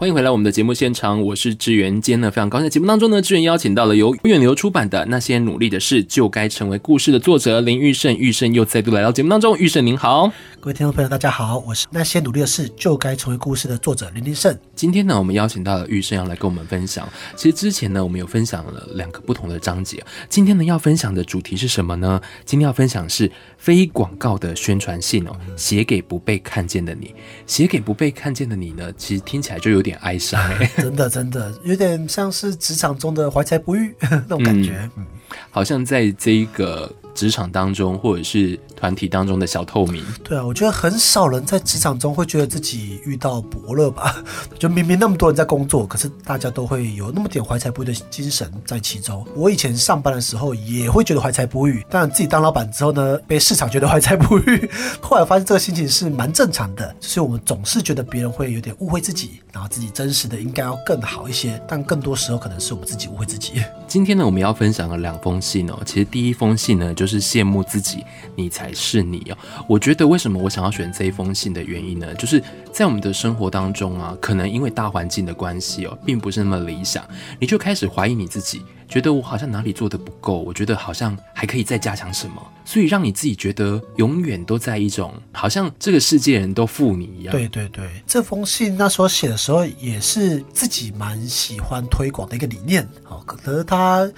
欢迎回来我们的节目现场，我是志源。今天呢，非常高兴，节目当中呢，志源邀请到了由远流出版的《那些努力的事就该成为故事》的作者林玉胜，玉胜又再度来到节目当中。玉胜您好，各位听众朋友，大家好，我是《那些努力的事就该成为故事》的作者林玉胜。今天呢，我们邀请到了玉胜要来跟我们分享。其实之前呢，我们有分享了两个不同的章节。今天呢，要分享的主题是什么呢？今天要分享是非广告的宣传信哦，写给不被看见的你，写给不被看见的你呢，其实听起来就有点哀伤哎。真的，真的有点像是职场中的怀才不遇 那种感觉，嗯，好像在这一个。职场当中，或者是团体当中的小透明。对啊，我觉得很少人在职场中会觉得自己遇到伯乐吧？就明明那么多人在工作，可是大家都会有那么点怀才不遇的精神在其中。我以前上班的时候也会觉得怀才不遇，但自己当老板之后呢，被市场觉得怀才不遇。后来发现这个心情是蛮正常的，就是我们总是觉得别人会有点误会自己，然后自己真实的应该要更好一些，但更多时候可能是我们自己误会自己。今天呢，我们要分享了两封信哦。其实第一封信呢，就是羡慕自己，你才是你哦。我觉得为什么我想要选这一封信的原因呢，就是在我们的生活当中啊，可能因为大环境的关系哦，并不是那么理想，你就开始怀疑你自己，觉得我好像哪里做得不够，我觉得好像还可以再加强什么，所以让你自己觉得永远都在一种好像这个世界人都负你一样。对对对，这封信那时候写的时候，也是自己蛮喜欢推广的一个理念，好，可能他。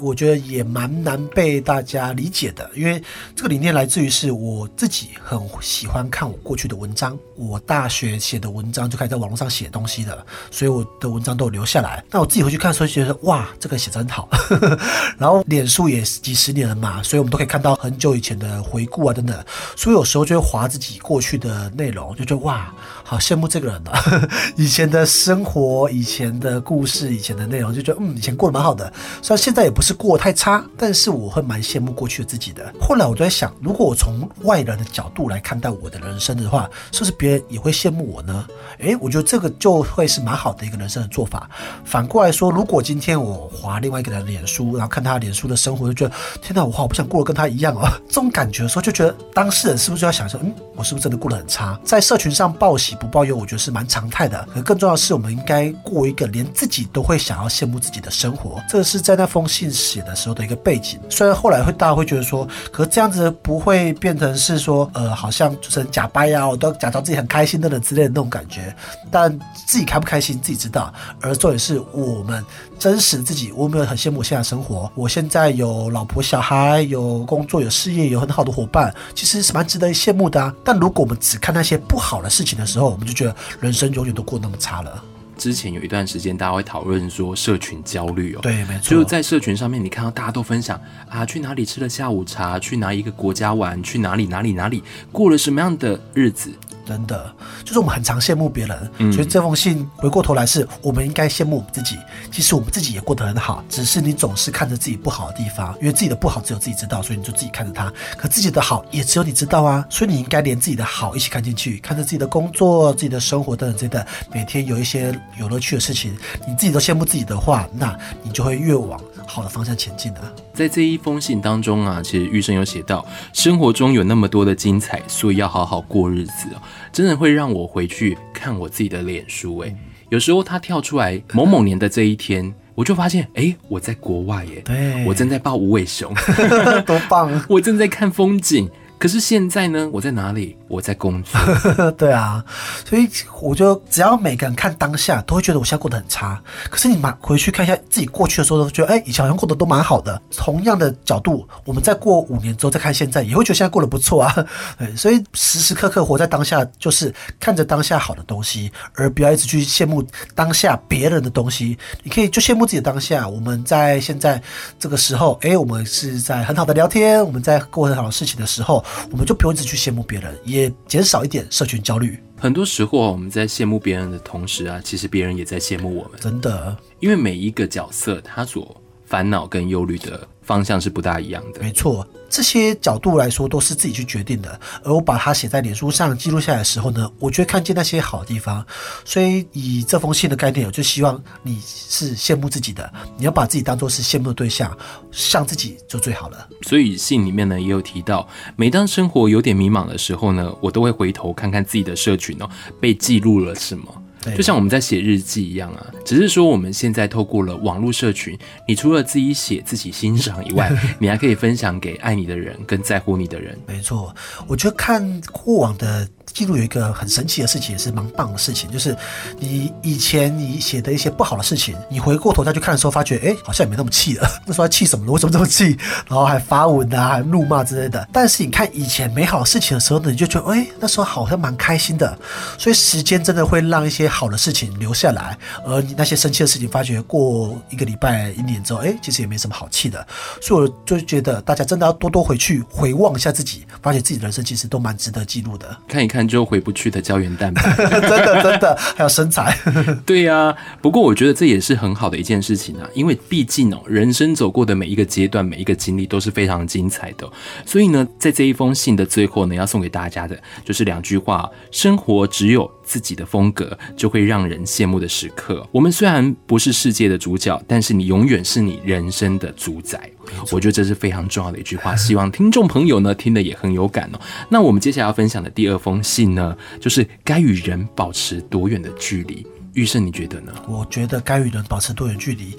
我觉得也蛮难被大家理解的，因为这个理念来自于是我自己很喜欢看我过去的文章，我大学写的文章就开始在网络上写东西的，所以我的文章都有留下来。那我自己回去看的时候，觉得哇，这个写得很好。然后脸书也几十年了嘛，所以我们都可以看到很久以前的回顾啊等等，所以有时候就会划自己过去的内容，就觉得哇，好羡慕这个人啊，以前的生活、以前的故事、以前的内容，就觉得嗯，以前过得蛮好的。虽然现在也不是。是过太差，但是我会蛮羡慕过去的自己的。后来我就在想，如果我从外人的角度来看待我的人生的话，是不是别人也会羡慕我呢？诶，我觉得这个就会是蛮好的一个人生的做法。反过来说，如果今天我划另外一个人的脸书，然后看他脸书的生活，就觉得天哪，我好不想过得跟他一样哦。这种感觉的时候，就觉得当事人是不是就要想说，嗯，我是不是真的过得很差？在社群上报喜不报忧，我觉得是蛮常态的。可更重要的是，我们应该过一个连自己都会想要羡慕自己的生活。这是在那封信写的时候的一个背景，虽然后来会大家会觉得说，可是这样子不会变成是说，呃，好像就是假掰呀，我都假装自己很开心等等之类的那种感觉。但自己开不开心自己知道，而重点是我们真实自己，我没有很羡慕现在生活。我现在有老婆小孩，有工作有事业，有很好的伙伴，其实是蛮值得羡慕的啊。但如果我们只看那些不好的事情的时候，我们就觉得人生永远都过那么差了。之前有一段时间，大家会讨论说社群焦虑哦，对，没错。就在社群上面，你看到大家都分享啊，去哪里吃了下午茶，去哪一个国家玩，去哪里哪里哪里过了什么样的日子。真的，就是我们很常羡慕别人，嗯，所以这封信回过头来是我们应该羡慕我们自己。其实我们自己也过得很好，只是你总是看着自己不好的地方，因为自己的不好只有自己知道，所以你就自己看着它。可自己的好也只有你知道啊，所以你应该连自己的好一起看进去，看着自己的工作、自己的生活等等之类的，每天有一些有乐趣的事情，你自己都羡慕自己的话，那你就会越往好的方向前进的。在这一封信当中啊，其实玉生有写到，生活中有那么多的精彩，所以要好好过日子哦。真的会让我回去看我自己的脸书，诶，有时候他跳出来某某年的这一天，我就发现，诶，我在国外耶，对，我正在抱无尾熊，多棒！我正在看风景。可是现在呢，我在哪里？我在工作。对啊，所以我就只要每个人看当下，都会觉得我现在过得很差。可是你马回去看一下自己过去的时候，都觉得哎，以前好像过得都蛮好的。同样的角度，我们再过五年之后再看现在，也会觉得现在过得不错啊。对，所以时时刻刻活在当下，就是看着当下好的东西，而不要一直去羡慕当下别人的东西。你可以就羡慕自己的当下。我们在现在这个时候，哎，我们是在很好的聊天，我们在过很好的事情的时候。我们就不用一直去羡慕别人，也减少一点社群焦虑。很多时候，我们在羡慕别人的同时啊，其实别人也在羡慕我们。真的，因为每一个角色他所烦恼跟忧虑的方向是不大一样的。没错，这些角度来说都是自己去决定的。而我把它写在脸书上记录下来的时候呢，我就会看见那些好的地方。所以以这封信的概念，我就希望你是羡慕自己的，你要把自己当做是羡慕的对象，像自己就最好了。所以信里面呢也有提到，每当生活有点迷茫的时候呢，我都会回头看看自己的社群哦，被记录了什么。就像我们在写日记一样啊，只是说我们现在透过了网络社群，你除了自己写自己欣赏以外，你还可以分享给爱你的人跟在乎你的人。没错，我觉得看过往的。记录有一个很神奇的事情，也是蛮棒的事情，就是你以前你写的一些不好的事情，你回过头再去看的时候，发觉哎，好像也没那么气了。那时候气什么呢？为什么这么气？然后还发文啊，还怒骂之类的。但是你看以前美好的事情的时候呢，你就觉得哎，那时候好像蛮开心的。所以时间真的会让一些好的事情留下来，而你那些生气的事情，发觉过一个礼拜、一年之后，哎，其实也没什么好气的。所以我就觉得大家真的要多多回去回望一下自己，发现自己的人生其实都蛮值得记录的。看一看。就回不去的胶原蛋白，真的真的，还有身材，对呀、啊。不过我觉得这也是很好的一件事情啊，因为毕竟哦，人生走过的每一个阶段、每一个经历都是非常精彩的。所以呢，在这一封信的最后呢，要送给大家的就是两句话：生活只有自己的风格，就会让人羡慕的时刻。我们虽然不是世界的主角，但是你永远是你人生的主宰。我觉得这是非常重要的一句话，希望听众朋友呢听得也很有感哦。那我们接下来要分享的第二封信呢，就是该与人保持多远的距离？育圣，你觉得呢？我觉得该与人保持多远距离，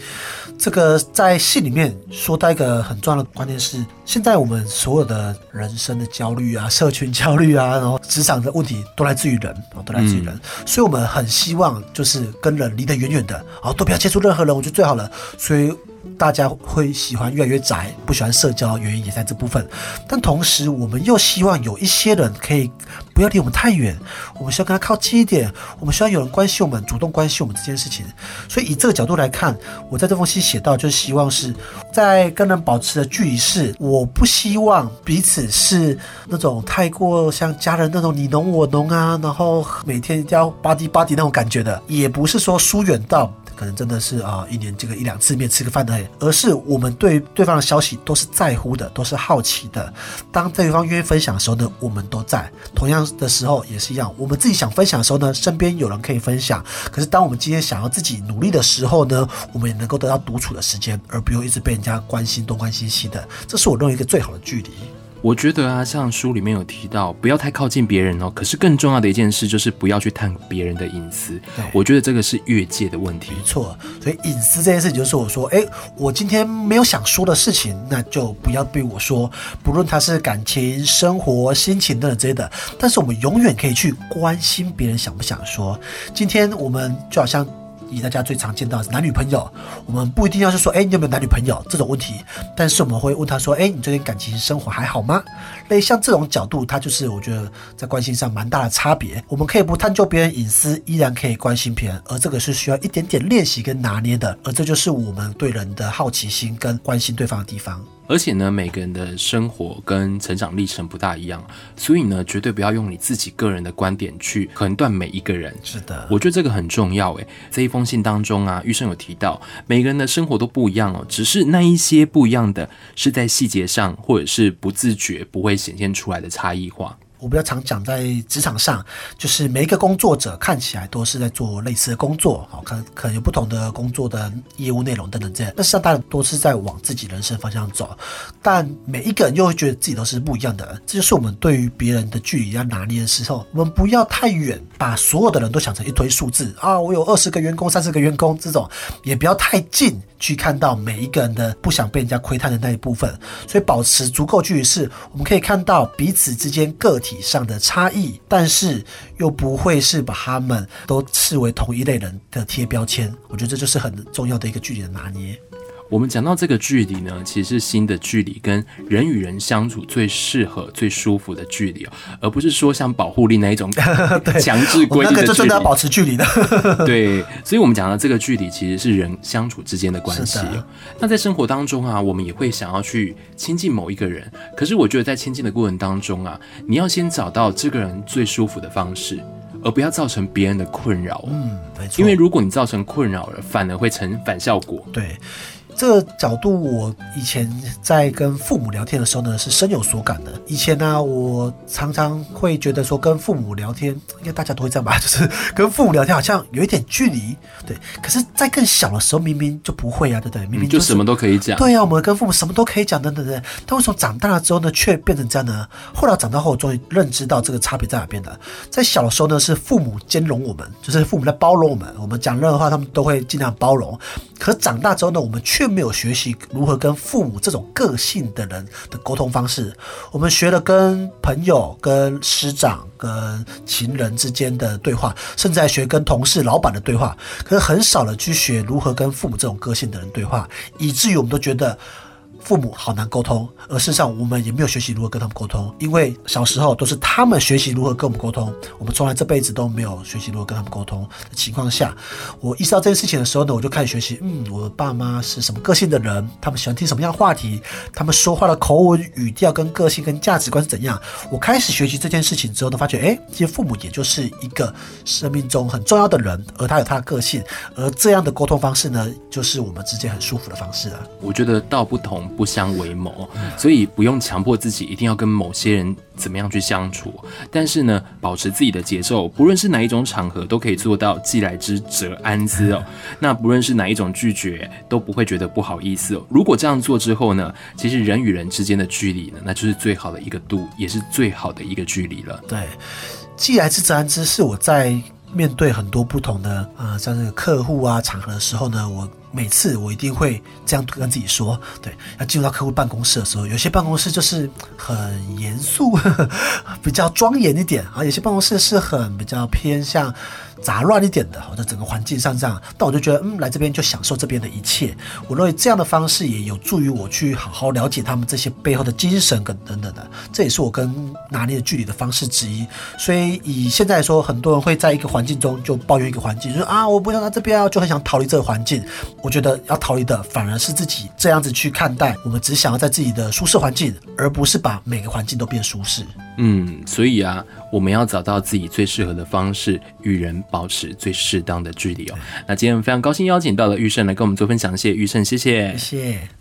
这个在戏里面说到一个很重要的观念是，现在我们所有的人生的焦虑啊、社群焦虑啊，然后职场的问题都来自于人啊，都来自于人，嗯、所以我们很希望就是跟人离得远远的，然后都不要接触任何人，我觉得最好了。所以。大家会喜欢越来越宅，不喜欢社交，原因也在这部分。但同时，我们又希望有一些人可以不要离我们太远，我们需要跟他靠近一点。我们需要有人关心我们，主动关心我们这件事情。所以以这个角度来看，我在这封信写到，就是希望是在跟人保持的距离是，我不希望彼此是那种太过像家人那种你侬我侬啊，然后每天要巴迪巴迪那种感觉的，也不是说疏远到。可能真的是啊，一年这个一两次面吃个饭的，而是我们对对方的消息都是在乎的，都是好奇的。当对方愿意分享的时候呢，我们都在。同样的时候也是一样，我们自己想分享的时候呢，身边有人可以分享。可是当我们今天想要自己努力的时候呢，我们也能够得到独处的时间，而不用一直被人家关心东关心西的。这是我认为一个最好的距离。我觉得啊，像书里面有提到，不要太靠近别人哦。可是更重要的一件事就是不要去探别人的隐私。我觉得这个是越界的问题。没错，所以隐私这件事情就是我说，哎，我今天没有想说的事情，那就不要被我说。不论他是感情、生活、心情等等之类的，但是我们永远可以去关心别人想不想说。今天我们就好像。以大家最常见到的男女朋友，我们不一定要是说，哎，你有没有男女朋友这种问题，但是我们会问他说，哎，你最近感情生活还好吗？类像这种角度，它就是我觉得在关心上蛮大的差别。我们可以不探究别人隐私，依然可以关心别人，而这个是需要一点点练习跟拿捏的，而这就是我们对人的好奇心跟关心对方的地方。而且呢，每个人的生活跟成长历程不大一样，所以呢，绝对不要用你自己个人的观点去横断每一个人。是的，我觉得这个很重要。诶，这一封信当中啊，医生有提到，每个人的生活都不一样哦，只是那一些不一样的，是在细节上，或者是不自觉不会显现出来的差异化。我比较常讲，在职场上，就是每一个工作者看起来都是在做类似的工作，好，可可能有不同的工作的业务内容等等这样，但是大家都是在往自己人生方向走，但每一个人又会觉得自己都是不一样的，这就是我们对于别人的距离要拿捏的时候，我们不要太远，把所有的人都想成一堆数字啊，我有二十个员工、三十个员工这种，也不要太近。去看到每一个人的不想被人家窥探的那一部分，所以保持足够距离是，我们可以看到彼此之间个体上的差异，但是又不会是把他们都视为同一类人的贴标签。我觉得这就是很重要的一个距离的拿捏。我们讲到这个距离呢，其实是心的距离，跟人与人相处最适合、最舒服的距离哦，而不是说像保护力那一种 强制规定的距离。对，那个就真的要保持距离的。对，所以我们讲到这个距离，其实是人相处之间的关系。那在生活当中啊，我们也会想要去亲近某一个人，可是我觉得在亲近的过程当中啊，你要先找到这个人最舒服的方式，而不要造成别人的困扰。嗯，没错。因为如果你造成困扰了，反而会成反效果。对。这个角度，我以前在跟父母聊天的时候呢，是深有所感的。以前呢，我常常会觉得说，跟父母聊天，应该大家都会这样吧，就是跟父母聊天好像有一点距离，对。可是，在更小的时候，明明就不会啊，对不对？明明、就是嗯、就什么都可以讲。对啊，我们跟父母什么都可以讲，等等等。但为什么长大了之后呢，却变成这样呢？后来长大后，我终于认知到这个差别在哪边的。在小的时候呢，是父母兼容我们，就是父母在包容我们，我们讲任何话，他们都会尽量包容。可是长大之后呢，我们却没有学习如何跟父母这种个性的人的沟通方式。我们学了跟朋友、跟师长、跟情人之间的对话，甚至还学跟同事、老板的对话，可是很少的去学如何跟父母这种个性的人对话，以至于我们都觉得。父母好难沟通，而事实上我们也没有学习如何跟他们沟通，因为小时候都是他们学习如何跟我们沟通，我们从来这辈子都没有学习如何跟他们沟通的情况下，我意识到这件事情的时候呢，我就开始学习，嗯，我的爸妈是什么个性的人，他们喜欢听什么样话题，他们说话的口吻、语调跟个性跟价值观是怎样。我开始学习这件事情之后呢，发觉，哎，其实父母也就是一个生命中很重要的人，而他有他的个性，而这样的沟通方式呢，就是我们之间很舒服的方式了。我觉得道不同。不相为谋，所以不用强迫自己一定要跟某些人怎么样去相处。但是呢，保持自己的节奏，不论是哪一种场合，都可以做到既来之则安之哦。那不论是哪一种拒绝，都不会觉得不好意思哦。如果这样做之后呢，其实人与人之间的距离呢，那就是最好的一个度，也是最好的一个距离了。对，既来之则安之，是我在面对很多不同的呃，像这个客户啊场合的时候呢，我。每次我一定会这样跟自己说，对，要进入到客户办公室的时候，有些办公室就是很严肃，比较庄严一点啊，有些办公室是很比较偏向杂乱一点的，或者整个环境上这样。但我就觉得，嗯，来这边就享受这边的一切。我认为这样的方式也有助于我去好好了解他们这些背后的精神跟等等的。这也是我跟拿捏的距离的方式之一。所以以现在来说，很多人会在一个环境中就抱怨一个环境，就是啊，我不想在这边啊，就很想逃离这个环境。我觉得要逃离的反而是自己这样子去看待，我们只想要在自己的舒适环境，而不是把每个环境都变舒适。嗯，所以啊，我们要找到自己最适合的方式，与人保持最适当的距离哦。那今天非常高兴邀请到了玉胜来跟我们做分享，谢谢玉胜，谢谢，谢谢。